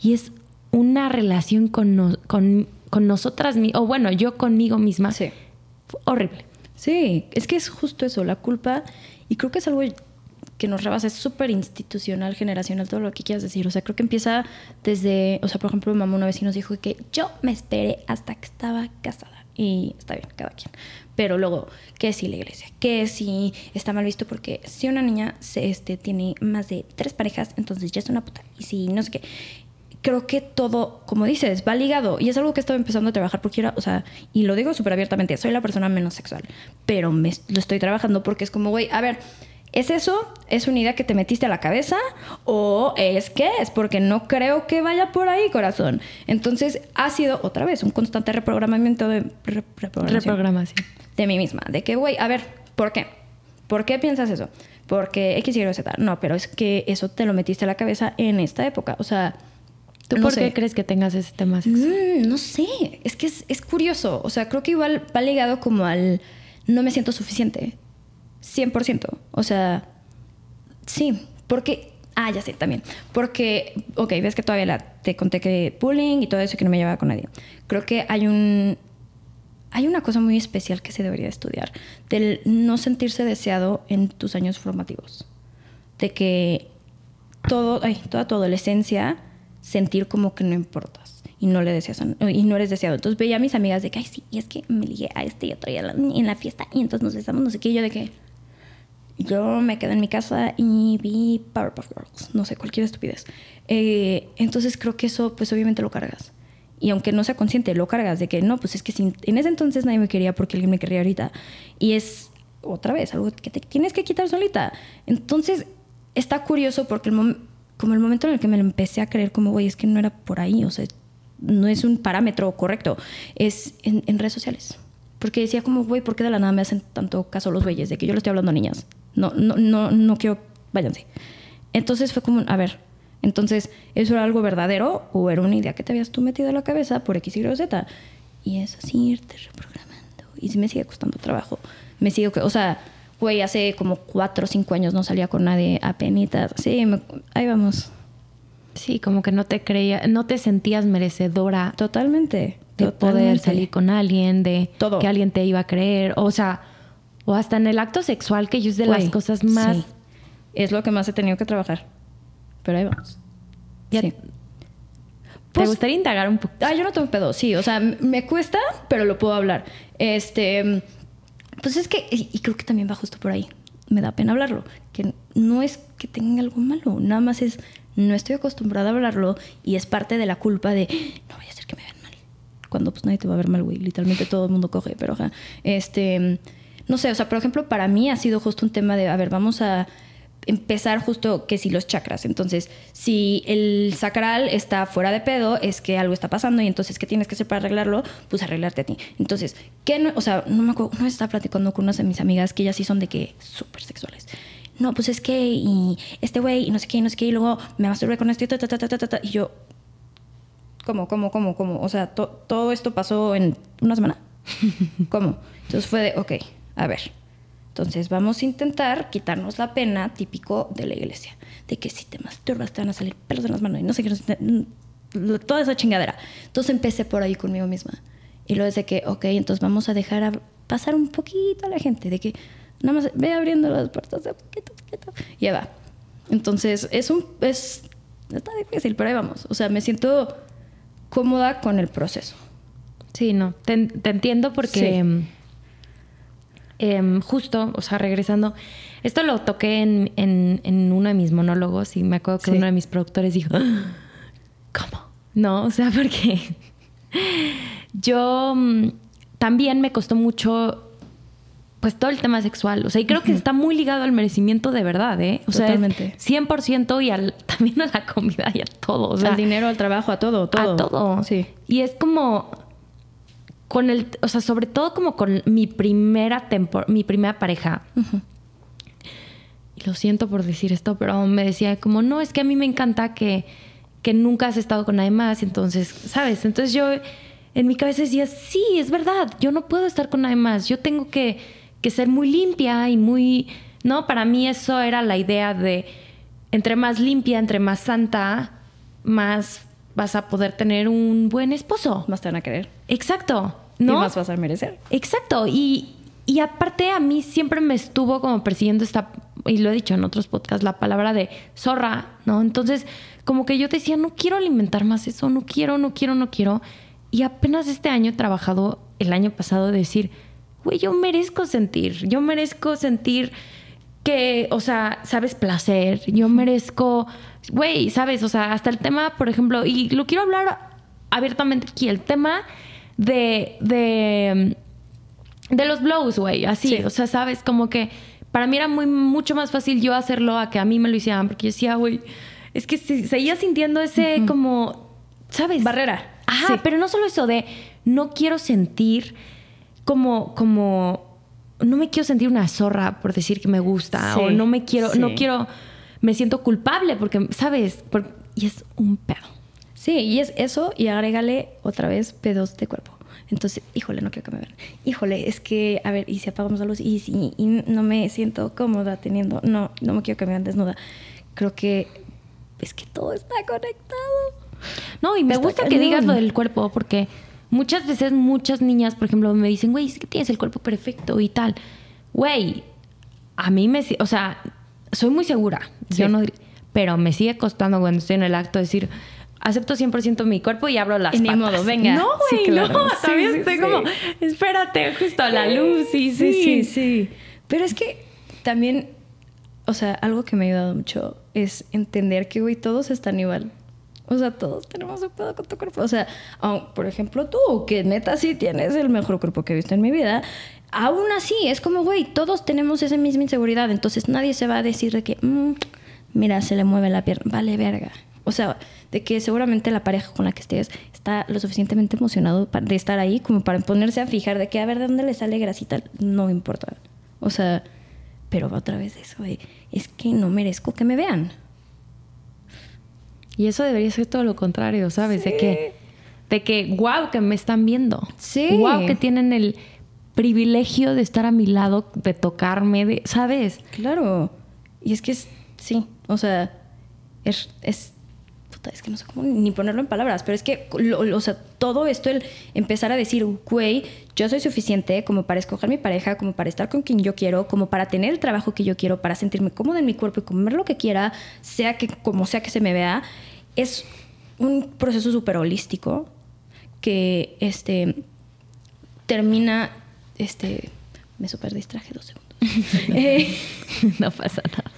S1: y es una relación con, no- con, con nosotras, o bueno, yo conmigo misma.
S2: Sí.
S1: Fue horrible.
S2: Sí, es que es justo eso, la culpa, y creo que es algo que nos rebasa, es súper institucional, generacional, todo lo que quieras decir. O sea, creo que empieza desde, o sea, por ejemplo, mi mamá una vez sí nos dijo que yo me esperé hasta que estaba casada. Y está bien, cada quien. Pero luego, que si la iglesia, que si está mal visto porque si una niña se, este, tiene más de tres parejas, entonces ya es una puta. Y si no sé qué creo que todo, como dices, va ligado. Y es algo que estado empezando a trabajar porque era, o sea, y lo digo súper abiertamente, soy la persona menos sexual, pero me, lo estoy trabajando porque es como, güey, a ver, ¿es eso? ¿Es una idea que te metiste a la cabeza? ¿O es que es? Porque no creo que vaya por ahí, corazón. Entonces, ha sido otra vez un constante reprogramamiento de re- reprogramación
S1: Reprogramación.
S2: de mí misma. De que, güey, a ver, ¿por qué? ¿Por qué piensas eso? Porque X, Y, Z. No, pero es que eso te lo metiste a la cabeza en esta época. O sea,
S1: ¿Tú
S2: no
S1: por
S2: sé.
S1: qué crees que tengas ese tema sexual?
S2: Mm, no sé, es que es, es curioso. O sea, creo que igual va ligado como al no me siento suficiente. 100%. O sea, sí, porque... Ah, ya sé, también. Porque, ok, ves que todavía la- te conté que bullying y todo eso y que no me llevaba con nadie. Creo que hay un... Hay una cosa muy especial que se debería estudiar, del no sentirse deseado en tus años formativos. de que todo, ay, toda tu adolescencia sentir como que no importas y no le deseas y no eres deseado. Entonces veía a mis amigas de que, ay, sí, y es que me ligué a este y otro y en la fiesta y entonces nos besamos, no sé qué, y yo de que yo me quedé en mi casa y vi Powerpuff Girls, no sé, cualquier estupidez. Eh, entonces creo que eso, pues obviamente lo cargas. Y aunque no sea consciente, lo cargas de que no, pues es que en ese entonces nadie me quería porque alguien me quería ahorita. Y es otra vez algo que te tienes que quitar solita. Entonces está curioso porque el mom- como el momento en el que me lo empecé a creer, como, güey, es que no era por ahí, o sea, no es un parámetro correcto, es en, redes sociales. Porque decía como, güey, ¿por qué de la nada me hacen tanto caso los güeyes? De que yo le estoy hablando a niñas. No, no, no, no quiero, váyanse. Entonces fue como, a ver, entonces, ¿eso era algo verdadero o era una idea que te habías tú metido a la cabeza por X, Y, Z? Y es así irte reprogramando. Y me sigue costando trabajo. Me sigo, o sea, güey, hace como cuatro o cinco años no salía con nadie a penitas. Sí, me- ahí vamos.
S1: Sí, como que no te creía, no te sentías merecedora
S2: Totalmente.
S1: de poder salir con alguien, de
S2: Todo.
S1: que alguien te iba a creer, o sea, o hasta en el acto sexual, que yo es de las cosas más...
S2: sí. Es lo que más he tenido que trabajar. Pero ahí vamos.
S1: Ya-
S2: Sí.
S1: ¿Te
S2: Pues-
S1: gustaría indagar un poco?
S2: Ah, yo no tengo pedo, sí. O sea, me cuesta, pero lo puedo hablar. Este. Pues es que. Y y creo que también va justo por ahí. Me da pena hablarlo. Que no es que tenga algo malo. Nada más es. No estoy acostumbrada a hablarlo y es parte de la culpa de. No vaya a ser que me vean mal. Cuando pues nadie te va a ver mal, güey. Literalmente todo el mundo coge, pero ajá. Este. No sé, o sea, por ejemplo, para mí ha sido justo un tema de. A ver, vamos a empezar justo que si los chakras. Entonces, si el sacral está fuera de pedo, es que algo está pasando y entonces, ¿qué tienes que hacer para arreglarlo? Pues arreglarte a ti. Entonces, ¿qué no? O sea, no me acuerdo, vez estaba platicando con unas de mis amigas que ellas sí son de que súper sexuales. No, pues es que, y este güey, y no sé qué, y no sé qué, y luego me masturbé con esto y ta, ta, ta, ta, ta, y yo, ¿cómo, cómo, cómo, cómo? O sea, to- todo esto pasó en una semana. ¿Cómo? Entonces fue de, ok, a ver. Entonces vamos a intentar quitarnos la pena típico de la iglesia. De que si te masturbas te van a salir pelos en las manos y no sé qué. mm, Toda esa chingadera. Entonces empecé por ahí conmigo misma. Y luego de que, ok, entonces vamos a dejar a pasar un poquito a la gente. De que nada más ve abriendo las puertas de poquito, poquito. Y ahí va. Entonces es un... Es, está difícil, pero ahí vamos. O sea, me siento cómoda con el proceso.
S1: Sí, no, te, te entiendo porque
S2: Sí.
S1: Em, justo, o sea, regresando, esto lo toqué en, en- en uno de mis monólogos y me acuerdo que
S2: Sí.
S1: uno de mis productores dijo, "Ah, ¿cómo? No, o sea, porque yo mm, también me costó mucho pues todo el tema sexual, o sea, y creo que está muy ligado al merecimiento de verdad, ¿eh? O
S2: Totalmente.
S1: sea, es 100% y al, también a la comida y a todo, o sea,
S2: al dinero, al trabajo, a todo, todo.
S1: a todo.
S2: Sí.
S1: Y es como con el, o sea, sobre todo como con mi primera tempo- mi primera pareja. Y lo siento por decir esto, pero me decía como, no, es que a mí me encanta que, que nunca has estado con nadie más, entonces, ¿sabes? Entonces yo en mi cabeza decía, sí, es verdad, yo no puedo estar con nadie más, yo tengo que, que ser muy limpia y muy, ¿no? Para mí eso era la idea de, entre más limpia, entre más santa, más vas a poder tener un buen esposo.
S2: Más te van a querer.
S1: Exacto.
S2: Y
S1: ¿No?
S2: más vas a merecer.
S1: Exacto. Y, y aparte a mí siempre me estuvo como persiguiendo esta, y lo he dicho en otros podcasts, la palabra de zorra, ¿no? Entonces, como que yo decía, no quiero alimentar más eso, no quiero, no quiero, no quiero. Y apenas este año he trabajado, el año pasado, de decir, güey, yo merezco sentir, yo merezco sentir que, o sea, sabes, placer, yo merezco, güey, sabes, o sea, hasta el tema, por ejemplo, y lo quiero hablar abiertamente aquí, el tema de, de, de los blows, güey, así,
S2: Sí.
S1: o sea, sabes, como que para mí era muy, mucho más fácil yo hacerlo a que a mí me lo hicieran, porque yo decía, güey, es que se- seguía sintiendo ese como, ¿sabes?
S2: Barrera.
S1: Ajá,
S2: Sí.
S1: pero no solo eso de no quiero sentir como, como, no me quiero sentir una zorra por decir que me gusta
S2: Sí,
S1: o no me quiero, no quiero, me siento culpable porque, ¿sabes? Por- y es un pedo.
S2: Sí, y es eso y agrégale otra vez pedos de cuerpo. Entonces, híjole, no quiero que me vean. Híjole, es que, a ver, y si apagamos la luz y si y no me siento cómoda teniendo, no, no me quiero que me vean desnuda. Creo que es que todo está conectado.
S1: No, y me
S2: Está
S1: gusta que digas lo del cuerpo porque muchas veces muchas niñas, por ejemplo, me dicen, güey, es que tienes el cuerpo perfecto y tal. Güey, a mí me, o sea, soy muy segura. Yo no, pero me sigue costando cuando estoy en el acto decir, acepto 100% mi cuerpo y abro las
S2: y
S1: patas.
S2: Ni modo, venga.
S1: No, güey, no.
S2: Sí,
S1: estoy
S2: sí.
S1: como, espérate, justo a la luz. Sí, sí,
S2: sí, sí. Pero es que también, o sea, algo que me ha ayudado mucho es entender que, güey, todos están igual. O sea, todos tenemos un pedo con tu cuerpo. O sea, por ejemplo, tú, que neta sí tienes el mejor cuerpo que he visto en mi vida, aún así es como, güey, todos tenemos esa misma inseguridad. Entonces nadie se va a decir de que, "Mm, mira, se le mueve la pierna. Vale, verga. O sea, de que seguramente la pareja con la que estés está lo suficientemente emocionado de estar ahí como para ponerse a fijar de que a ver de dónde le sale grasita. No importa. O sea, pero va otra vez eso de, es que no merezco que me vean.
S1: Y eso debería ser todo lo contrario, ¿sabes? De que, de que, wow, que me están viendo.
S2: Sí.
S1: Wow, que tienen el privilegio de estar a mi lado, de tocarme, de, ¿sabes?
S2: Claro. Y es que es, sí, o sea, es, es, que no sé cómo ni ponerlo en palabras, pero es que, o sea, todo esto, el empezar a decir, güey, yo soy suficiente como para escoger mi pareja, como para estar con quien yo quiero, como para tener el trabajo que yo quiero, para sentirme cómoda en mi cuerpo y comer lo que quiera, sea que, como sea que se me vea, es un proceso súper holístico que, este, termina, este, me super distraje dos segundos. Eh,
S1: no pasa nada.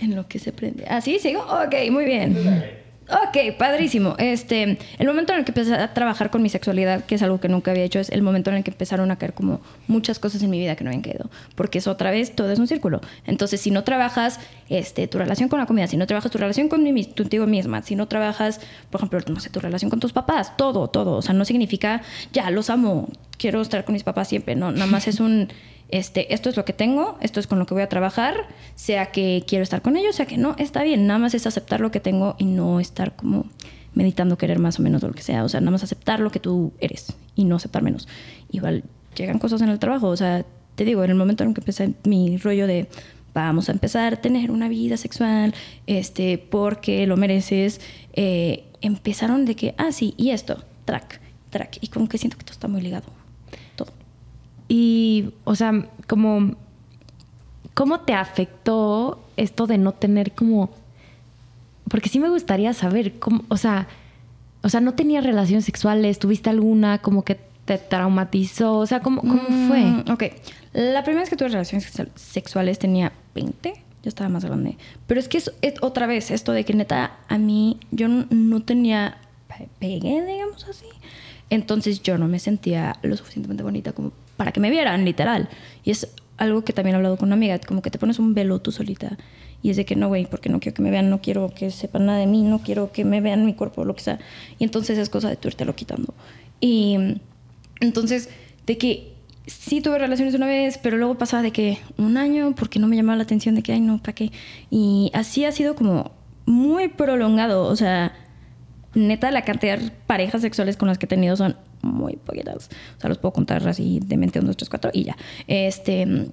S2: en lo que se prende. ¿Ah, sí? ¿Sigo? Ok, muy bien. Ok, padrísimo. Este, el momento en el que empecé a trabajar con mi sexualidad, que es algo que nunca había hecho, es el momento en el que empezaron a caer como muchas cosas en mi vida que no habían caído. Porque es otra vez, todo es un círculo. Entonces, si no trabajas este, tu relación con la comida, si no trabajas tu relación contigo misma, si no trabajas, por ejemplo, no sé, tu relación con tus papás, todo, todo. O sea, no significa, ya, los amo, quiero estar con mis papás siempre. No, nada más es un este, esto es lo que tengo, esto es con lo que voy a trabajar, sea que quiero estar con ellos, sea que no, está bien, nada más es aceptar lo que tengo y no estar como meditando querer más o menos lo que sea, o sea, nada más aceptar lo que tú eres y no aceptar menos. Igual llegan cosas en el trabajo, o sea, te digo, en el momento en que empecé mi rollo de vamos a empezar a tener una vida sexual, este, porque lo mereces, eh, empezaron de que, ah, sí, y esto, track, track, y como que siento que todo está muy ligado.
S1: Y, o sea, como, ¿cómo te afectó esto de no tener como, porque sí me gustaría saber, cómo, o sea, o sea, no tenías relaciones sexuales, tuviste alguna como que te traumatizó, o sea, ¿cómo, cómo fue?
S2: Mm, ok. La primera vez que tuve relaciones sexu- sexuales tenía 20. Yo estaba más grande. Pero es que es, es otra vez esto de que neta a mí yo n- no tenía pe- pegue, digamos así. Entonces yo no me sentía lo suficientemente bonita como para que me vieran, literal. Y es algo que también he hablado con una amiga, como que te pones un velo tú solita. Y es de que no, güey, porque no quiero que me vean, no quiero que sepan nada de mí, no quiero que me vean mi cuerpo, lo que sea. Y entonces es cosa de tú lo quitando. Y mm, entonces, de que sí tuve relaciones una vez, pero luego pasaba de que un año porque no me llamaba la atención de que, ay, no, ¿para qué? Y así ha sido como muy prolongado. O sea, neta, la cantidad de parejas sexuales con las que he tenido son muy poquitas. O sea, los puedo contar así de mente, un, dos, tres, cuatro y ya. Este.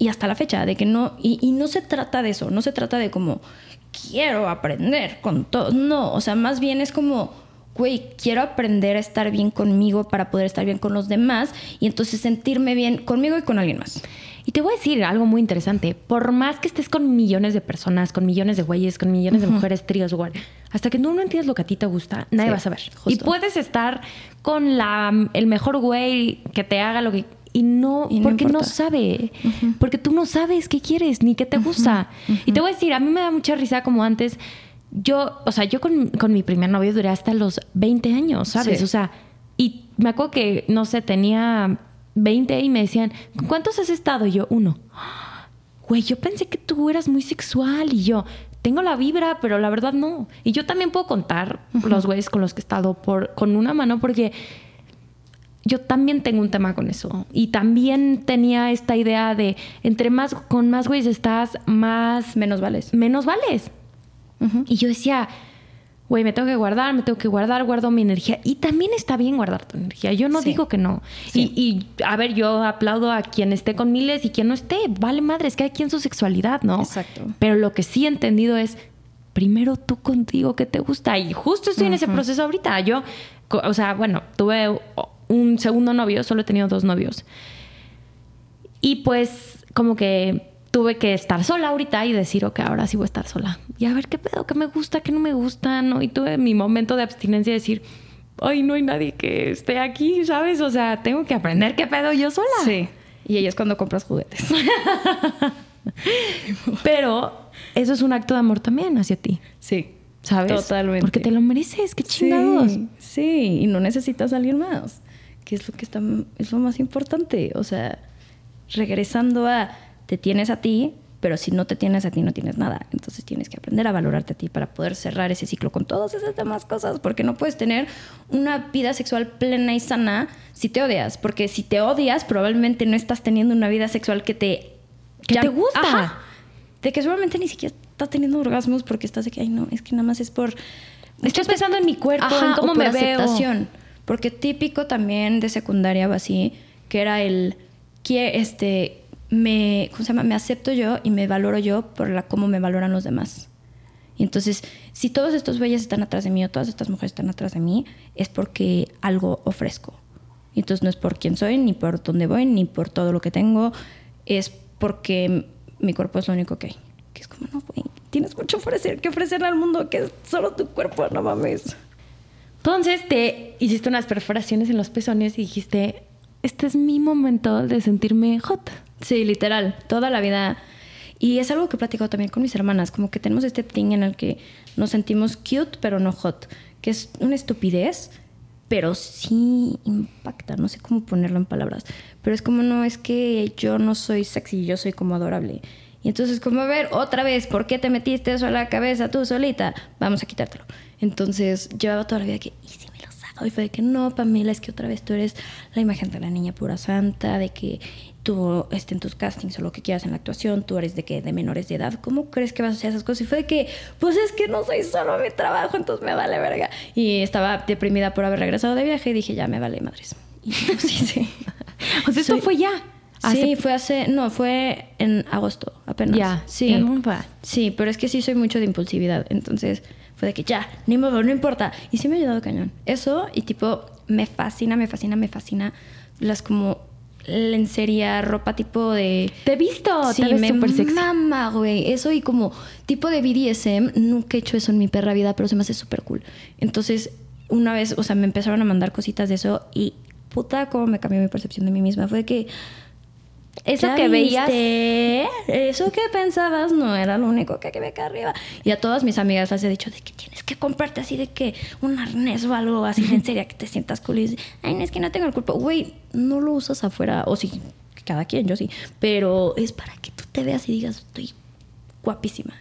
S2: Y hasta la fecha, de que no. Y, no se trata de eso, no se trata de como quiero aprender con todos. No, o sea, más bien es como güey, quiero aprender a estar bien conmigo para poder estar bien con los demás y entonces sentirme bien conmigo y con alguien más.
S1: Y te voy a decir algo muy interesante. Por más que estés con millones de personas, con millones de güeyes, con millones de mujeres, tríos, güey, hasta que tú no entiendes lo que a ti te gusta, nadie
S2: Sí,
S1: va a saber.
S2: justo.
S1: Y puedes estar con la, el mejor güey que te haga lo que... Y no,
S2: Y no
S1: porque no sabe. Porque tú no sabes qué quieres ni qué te gusta. Y te voy a decir, a mí me da mucha risa como antes. Yo, o sea, yo con, con mi primer novio duré hasta los 20 años, ¿sabes?
S2: Sí.
S1: O sea, y me acuerdo que, no sé, tenía 20 y me decían, ¿con cuántos has estado? Y yo, uno. Güey, yo pensé que tú eras muy sexual y yo, tengo la vibra, pero la verdad no. Y yo también puedo contar los güeyes con los que he estado por, con una mano porque yo también tengo un tema con eso. Y también tenía esta idea de, entre más, con más güeyes estás, más,
S2: Menos vales.
S1: menos vales. Y yo decía, güey, me tengo que guardar, me tengo que guardar, guardo mi energía. Y también está bien guardar tu energía. Yo no
S2: Sí.
S1: digo que no.
S2: Sí.
S1: Y, y, a ver, yo aplaudo a quien esté con miles y quien no esté. Vale madre, es que hay quien su sexualidad, ¿no?
S2: Exacto.
S1: Pero lo que sí he entendido es, primero tú contigo que te gusta. Y justo estoy en ese proceso ahorita. Yo, o sea, bueno, tuve un segundo novio, solo he tenido dos novios. Y pues como que tuve que estar sola ahorita y decir, ok, ahora sí voy a estar sola. Y a ver qué pedo, qué me gusta, qué no me gusta, ¿no? Y tuve mi momento de abstinencia de decir, ay, no hay nadie que esté aquí, ¿sabes? O sea, tengo que aprender qué pedo yo sola.
S2: Sí. Y ella es cuando compras juguetes.
S1: Pero eso es un acto de amor también hacia ti.
S2: Sí.
S1: ¿Sabes?
S2: Totalmente.
S1: Porque te lo mereces, qué chingados.
S2: Sí, sí, y no necesitas a alguien más, que es lo que está, es lo más importante. O sea, regresando a te tienes a ti, pero si no te tienes a ti no tienes nada. Entonces tienes que aprender a valorarte a ti para poder cerrar ese ciclo con todas esas demás cosas, porque no puedes tener una vida sexual plena y sana si te odias, porque si te odias probablemente no estás teniendo una vida sexual que te
S1: que te gusta.
S2: Ajá. De que seguramente ni siquiera estás teniendo orgasmos porque estás de que, ay, no, es que nada más es por.
S1: Estoy pensando en mi cuerpo, en cómo
S2: o por
S1: me
S2: aceptación.
S1: veo.
S2: Porque típico también de secundaria o así, que era el. Que, este. Me, me acepto yo y me valoro yo por la cómo me valoran los demás. Y entonces, si todos estos güeyes están atrás de mí o todas estas mujeres están atrás de mí, es porque algo ofrezco. Y entonces no es por quién soy, ni por dónde voy, ni por todo lo que tengo, es porque mi cuerpo es lo único que hay. Que es como, no, güey, tienes mucho ofrecer, que ofrecerle al mundo, que es solo tu cuerpo, no mames.
S1: Entonces te hiciste unas perforaciones en los pezones y dijiste, este es mi momento de sentirme hot.
S2: Sí, literal, toda la vida. Y es algo que he platicado también con mis hermanas, como que tenemos este thing en el que nos sentimos cute, pero no hot, que es una estupidez, pero sí impacta, no sé cómo ponerlo en palabras, pero es como, no, es que yo no soy sexy, yo soy como adorable. Y entonces, como, a ver, otra vez, ¿por qué te metiste eso a la cabeza tú solita? Vamos a quitártelo. Entonces, llevaba toda la vida que, ¿y si me lo saco? Y fue de que, no, Pamela, es que otra vez tú eres la imagen de la niña pura santa, de que tú este, en tus castings o lo que quieras en la actuación, tú eres de que de menores de edad, ¿cómo crees que vas a hacer esas cosas? Y fue de que, pues es que no soy solo mi trabajo, entonces me vale verga. Y estaba deprimida por haber regresado de viaje y dije, ya me vale madres. Y pues, sí, sí.
S1: O sea, esto fue ya.
S2: Sí, fue hace, no, fue en agosto apenas.
S1: Ya,
S2: sí. Sí, pero es que sí soy mucho de impulsividad, entonces fue de que ya, ni modo, no importa. Y sí me ha ayudado cañón. Eso y tipo, me fascina, me fascina, me fascina las como lencería, ropa tipo de...
S1: Te he visto,
S2: Sí, me
S1: súper sexy.
S2: mama, güey. Eso y como tipo de BDSM, nunca he hecho eso en mi perra vida, pero se me hace súper cool. Entonces, una vez, o sea, me empezaron a mandar cositas de eso y puta, cómo me cambió mi percepción de mí misma. Fue de que...
S1: Eso
S2: ¿Ya
S1: que veías.
S2: viste? Eso que pensabas no era lo único que había acá arriba. Y a todas mis amigas les he dicho de que tienes que comprarte así de que un arnés o algo así en serio que te sientas cool. Y dices, ay, no es que no tengo el cuerpo. Güey, no lo usas afuera. O sí, cada quien, yo sí. Pero es para que tú te veas y digas, estoy guapísima.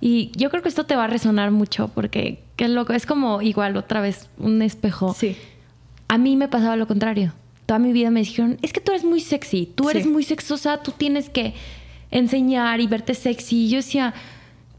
S1: Y yo creo que esto te va a resonar mucho porque qué loco. Es como igual otra vez un espejo.
S2: Sí.
S1: A mí me pasaba lo contrario. Toda mi vida me dijeron, es que tú eres muy sexy, tú eres
S2: Sí.
S1: muy sexosa, tú tienes que enseñar y verte sexy. Y yo decía,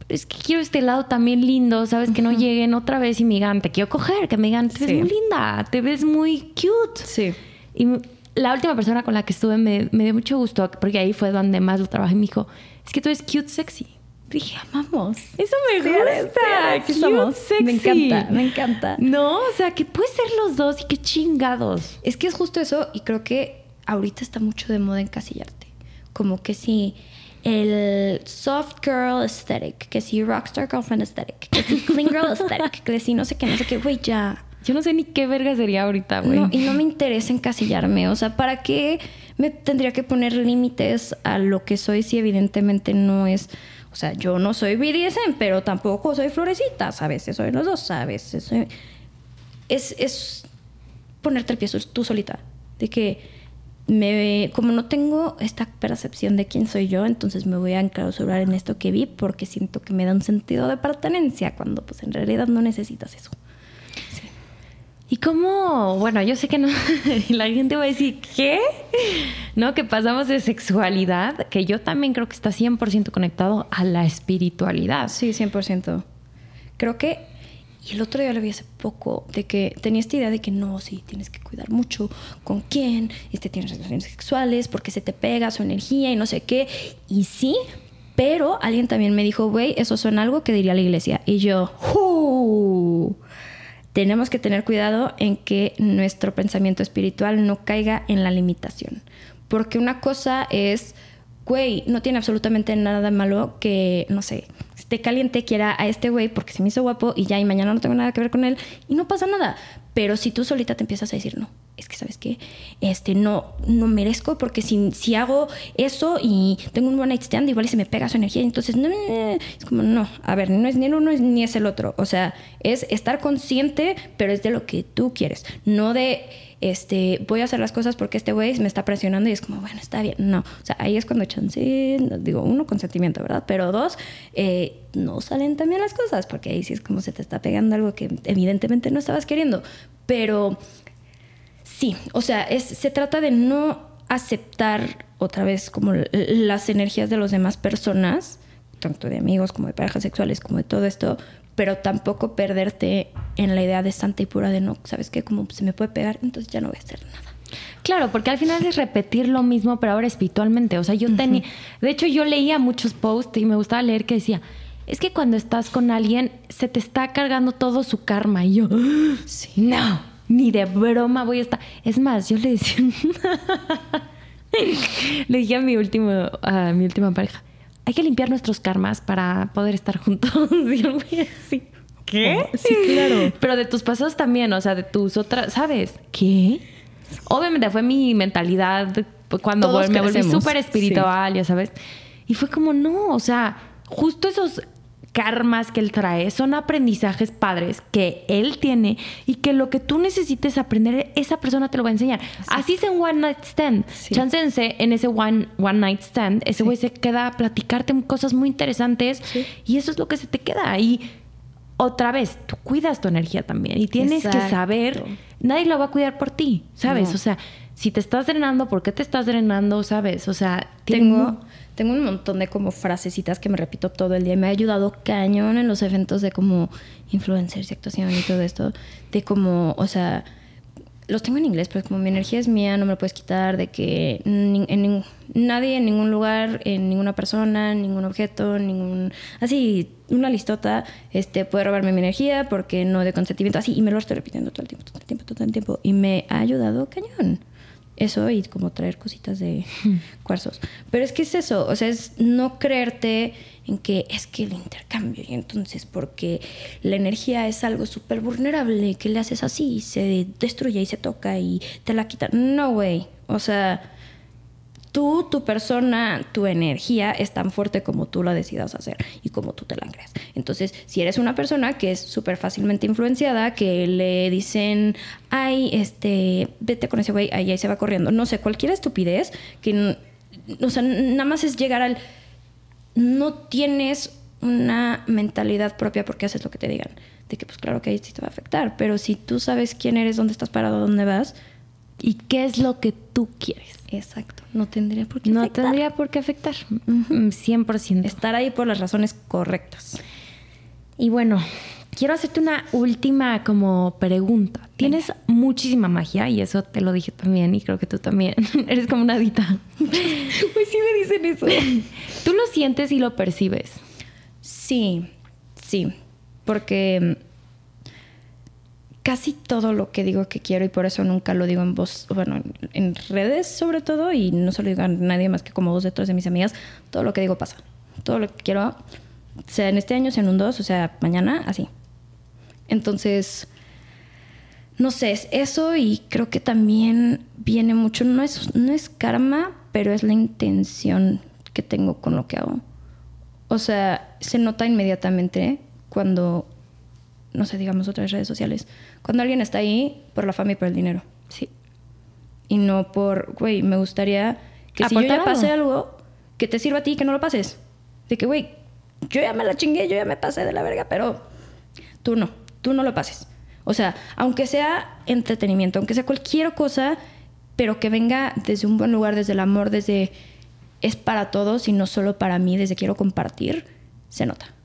S1: es que quiero este lado también lindo, ¿sabes? Que no lleguen otra vez y me digan, te quiero coger, que me digan, te ves muy linda, te ves muy cute.
S2: Sí.
S1: Y la última persona con la que estuve me, me dio mucho gusto, porque ahí fue donde más lo trabajé. Me dijo, es que tú eres cute sexy. Dije,
S2: Vamos.
S1: eso me
S2: Sí,
S1: gusta.
S2: eres- eres,
S1: cute
S2: somos.
S1: sexy.
S2: Me encanta, me encanta.
S1: No, o sea, que puede ser los dos y qué chingados.
S2: Es que es justo eso y creo que ahorita está mucho de moda encasillarte. Como que si el soft girl aesthetic, que si rockstar girlfriend aesthetic, que si clean girl aesthetic, que si no sé qué, no sé qué, güey, ya.
S1: Yo no sé ni qué verga sería ahorita, güey.
S2: No, y no me interesa encasillarme. O sea, ¿para qué me tendría que poner límites a lo que soy si evidentemente no es... O sea, yo no soy BDSM, pero tampoco soy florecita. A veces soy los dos, a veces soy... Es, es ponerte el pie tú solita. De que me, como no tengo esta percepción de quién soy yo, entonces me voy a enclausurar en esto que vi porque siento que me da un sentido de pertenencia cuando pues en realidad no necesitas eso.
S1: ¿Y cómo? Bueno, yo sé que no. la gente va a decir, ¿qué? ¿No? Que pasamos de sexualidad, que yo también creo que está 100% conectado a la espiritualidad.
S2: Sí, 100%. Creo que, y el otro día lo vi hace poco, de que tenía esta idea de que no, sí, tienes que cuidar mucho con quién, este, tienes relaciones sexuales, porque se te pega su energía y no sé qué. Y sí, pero alguien también me dijo, güey, eso suena algo que diría la iglesia. Y yo, "Uh, tenemos que tener cuidado en que nuestro pensamiento espiritual no caiga en la limitación. Porque una cosa es güey, no tiene absolutamente nada malo que, no sé, esté caliente, quiera a este güey porque se me hizo guapo y ya, y mañana no tengo nada que ver con él y no pasa nada. Pero si tú solita te empiezas a decir, no, es que sabes qué, este, no, no merezco porque si, si hago eso y tengo un one night stand, igual se me pega su energía, entonces, no, es como, no, a ver, no es ni el uno ni es el otro. O sea, es estar consciente, pero es de lo que tú quieres, no de este, voy a hacer las cosas porque este güey me está presionando y es como, bueno, está bien. No, o sea, ahí es cuando chance, digo, uno, consentimiento, ¿verdad? Pero dos, eh, no salen también las cosas porque ahí sí es como se te está pegando algo que evidentemente no estabas queriendo. Pero sí, o sea, es, se trata de no aceptar otra vez como las energías de las demás personas, tanto de amigos como de parejas sexuales, como de todo esto, pero tampoco perderte en la idea de santa y pura de no, ¿sabes qué? Como se me puede pegar, entonces ya no voy a hacer nada.
S1: Claro, porque al final es repetir lo mismo, pero ahora espiritualmente. O sea, yo tenía. De hecho, yo leía muchos posts y me gustaba leer que decía: es que cuando estás con alguien, se te está cargando todo su karma. Y yo, sí. no, ni de broma voy a estar. Es más, yo le decía. le dije a mi, último, a mi última pareja: hay que limpiar nuestros karmas para poder estar juntos. así. ¿Qué? Oh, sí, claro. Pero de tus pasados también, o sea, de tus otras, ¿sabes? ¿Qué? Obviamente fue mi mentalidad cuando me volví súper espiritual, ya sabes. Y fue como, no, o sea, justo esos karmas que él trae son aprendizajes padres que él tiene y que lo que tú necesites aprender, esa persona te lo va a enseñar. Así sea un one night stand. Sí. en ese one, one night stand, ese güey se queda a platicarte cosas muy interesantes y eso es lo que se te queda. Y otra vez, tú cuidas tu energía también y tienes que saber, nadie la va a cuidar por ti, ¿sabes? O sea, si te estás drenando, ¿por qué te estás drenando? ¿Sabes? O sea,
S2: tengo tengo un montón de como frasecitas que me repito todo el día me ha ayudado cañón en los eventos de como influencers y actuación y todo esto. De como, o sea, los tengo en inglés, pero como mi energía es mía, no me lo puedes quitar, de que en, nadie, en ningún lugar, en ninguna persona, ningún objeto, ningún... Así, una listota, este, puede robarme mi energía porque no de consentimiento, así, y me lo estoy repitiendo todo el tiempo, todo el tiempo, todo el tiempo, y me ha ayudado cañón eso y como traer cositas de cuarzos. Pero es que es eso, o sea, es no creerte en que es que el intercambio y entonces porque la energía es algo súper vulnerable, que le haces así y se destruye y se toca y te la quita. No, güey, o sea tú, tu persona, tu energía es tan fuerte como tú la decidas hacer y como tú te la creas. Entonces, si eres una persona que es súper fácilmente influenciada, que le dicen, ay, este, vete con ese güey, ahí, ahí se va corriendo. No sé, cualquier estupidez que, o sea, nada más es llegar al, no tienes una mentalidad propia porque haces lo que te digan. De que, pues claro que ahí sí te va a afectar, pero si tú sabes quién eres, dónde estás parado, dónde vas,
S1: y qué es lo que tú quieres.
S2: Exacto. No tendría por qué
S1: no
S2: afectar.
S1: No tendría por qué afectar. 100%.
S2: Estar ahí por las razones correctas.
S1: Y bueno, quiero hacerte una última como pregunta. Tienes muchísima magia y eso te lo dije también y creo que tú también. Eres como una dita.
S2: pues sí me dicen eso.
S1: ¿Tú lo sientes y lo percibes?
S2: Sí, sí. Porque casi todo lo que digo que quiero y por eso nunca lo digo en voz, bueno, en redes sobre todo y no se lo digo a nadie más que como dos de tres de mis amigas, todo lo que digo pasa. Todo lo que quiero, sea en este año, sea en un dos, o sea, mañana, así. Entonces, no sé, es eso y creo que también viene mucho, no es, no es karma, pero es la intención que tengo con lo que hago. O sea, se nota inmediatamente cuando no sé, digamos otras redes sociales, cuando alguien está ahí por la fama y por el dinero.
S1: Sí.
S2: Y no por, güey, me gustaría que si yo ya pasé algo, que te sirva a ti y que no lo pases. De que, güey, yo ya me la chingué, yo ya me pasé de la verga, pero tú no, tú no lo pases. O sea, aunque sea entretenimiento, aunque sea cualquier cosa, pero que venga desde un buen lugar, desde el amor, desde es para todos y no solo para mí, desde quiero compartir, se nota.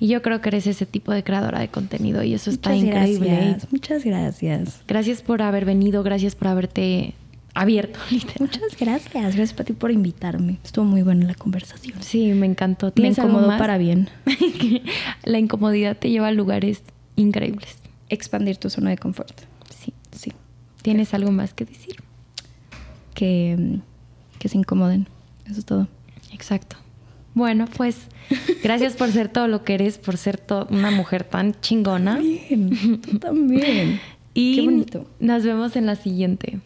S1: Y yo creo que eres ese tipo de creadora de contenido y eso está increíble.
S2: Gracias, muchas gracias.
S1: Gracias por haber venido, gracias por haberte abierto.
S2: Muchas gracias. Gracias a ti por invitarme. Estuvo muy buena la conversación.
S1: Sí, me encantó.
S2: Me incomodó para bien.
S1: la incomodidad te lleva a lugares increíbles.
S2: Expandir tu zona de confort.
S1: Sí. Sí. ¿Tienes algo más que decir?
S2: Que, que se incomoden. Eso es todo.
S1: Exacto. Bueno, pues gracias por ser todo lo que eres, por ser una mujer tan chingona.
S2: Bien, tú también.
S1: y
S2: Qué bonito.
S1: nos vemos en la siguiente.